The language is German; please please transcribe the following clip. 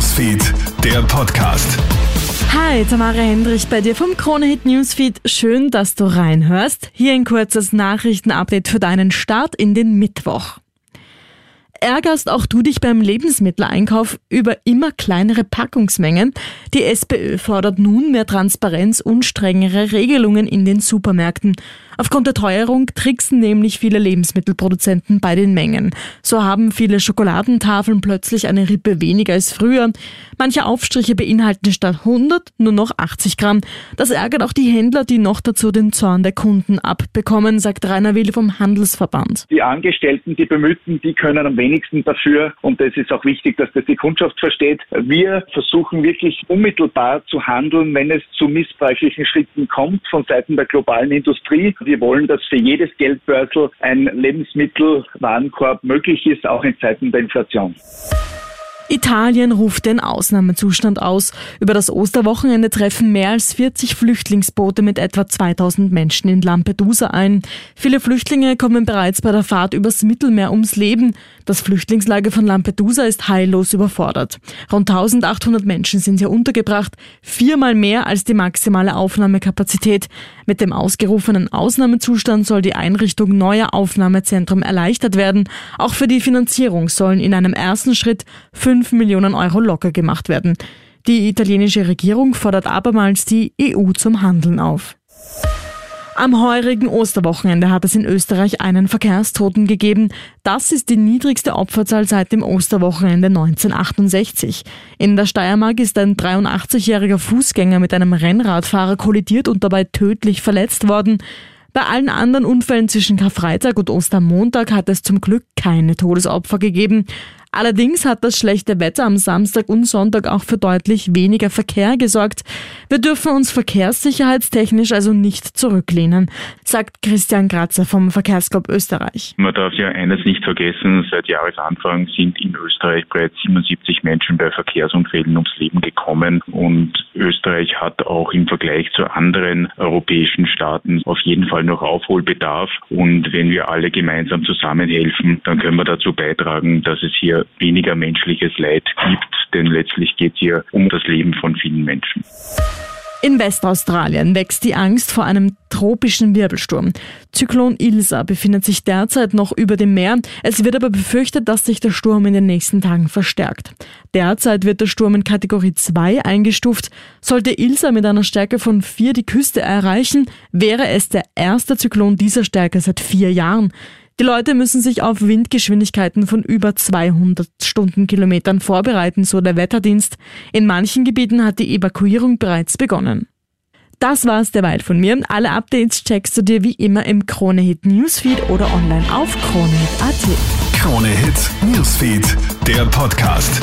Newsfeed, der Podcast. Hi, Tamara Hendrich bei dir vom Kronehit Newsfeed. Schön, dass du reinhörst. Hier ein kurzes Nachrichtenupdate für deinen Start in den Mittwoch. Ärgerst auch du dich beim Lebensmitteleinkauf über immer kleinere Packungsmengen? Die SPÖ fordert nun mehr Transparenz und strengere Regelungen in den Supermärkten. Aufgrund der Teuerung tricksen nämlich viele Lebensmittelproduzenten bei den Mengen. So haben viele Schokoladentafeln plötzlich eine Rippe weniger als früher. Manche Aufstriche beinhalten statt 100 nur noch 80 Gramm. Das ärgert auch die Händler, die noch dazu den Zorn der Kunden abbekommen, sagt Rainer Will vom Handelsverband. Die Angestellten, die Bemühten, die können am wenigsten dafür und es ist auch wichtig, dass das die Kundschaft versteht. Wir versuchen wirklich unmittelbar zu handeln, wenn es zu missbräuchlichen Schritten kommt von Seiten der globalen Industrie. Wir wollen, dass für jedes Geldbörsel ein Lebensmittelwarenkorb möglich ist, auch in Zeiten der Inflation. Italien ruft den Ausnahmezustand aus. Über das Osterwochenende treffen mehr als 40 Flüchtlingsboote mit etwa 2000 Menschen in Lampedusa ein. Viele Flüchtlinge kommen bereits bei der Fahrt übers Mittelmeer ums Leben. Das Flüchtlingslager von Lampedusa ist heillos überfordert. Rund 1800 Menschen sind hier untergebracht, viermal mehr als die maximale Aufnahmekapazität. Mit dem ausgerufenen Ausnahmezustand soll die Einrichtung neuer Aufnahmezentren erleichtert werden. Auch für die Finanzierung sollen in einem ersten Schritt fünf 5 Millionen Euro locker gemacht werden. Die italienische Regierung fordert abermals die EU zum Handeln auf. Am heurigen Osterwochenende hat es in Österreich einen Verkehrstoten gegeben. Das ist die niedrigste Opferzahl seit dem Osterwochenende 1968. In der Steiermark ist ein 83-jähriger Fußgänger mit einem Rennradfahrer kollidiert und dabei tödlich verletzt worden. Bei allen anderen Unfällen zwischen Karfreitag und Ostermontag hat es zum Glück keine Todesopfer gegeben. Allerdings hat das schlechte Wetter am Samstag und Sonntag auch für deutlich weniger Verkehr gesorgt. Wir dürfen uns verkehrssicherheitstechnisch also nicht zurücklehnen, sagt Christian Kratzer vom Verkehrsclub Österreich. Man darf ja eines nicht vergessen, seit Jahresanfang sind in Österreich bereits 77 Menschen bei Verkehrsunfällen ums Leben gekommen und Österreich hat auch im Vergleich zu anderen europäischen Staaten auf jeden Fall noch Aufholbedarf und wenn wir alle gemeinsam zusammenhelfen, dann können wir dazu beitragen, dass es hier weniger menschliches Leid gibt, denn letztlich geht es hier um das Leben von vielen Menschen. In Westaustralien wächst die Angst vor einem tropischen Wirbelsturm. Zyklon Ilsa befindet sich derzeit noch über dem Meer. Es wird aber befürchtet, dass sich der Sturm in den nächsten Tagen verstärkt. Derzeit wird der Sturm in Kategorie 2 eingestuft. Sollte Ilsa mit einer Stärke von 4 die Küste erreichen, wäre es der erste Zyklon dieser Stärke seit vier Jahren. Die Leute müssen sich auf Windgeschwindigkeiten von über 200 Stundenkilometern vorbereiten, so der Wetterdienst. In manchen Gebieten hat die Evakuierung bereits begonnen. Das war's derweil von mir. Alle Updates checkst du dir wie immer im Kronehit Newsfeed oder online auf kronehit.at. Kronehit Newsfeed, der Podcast.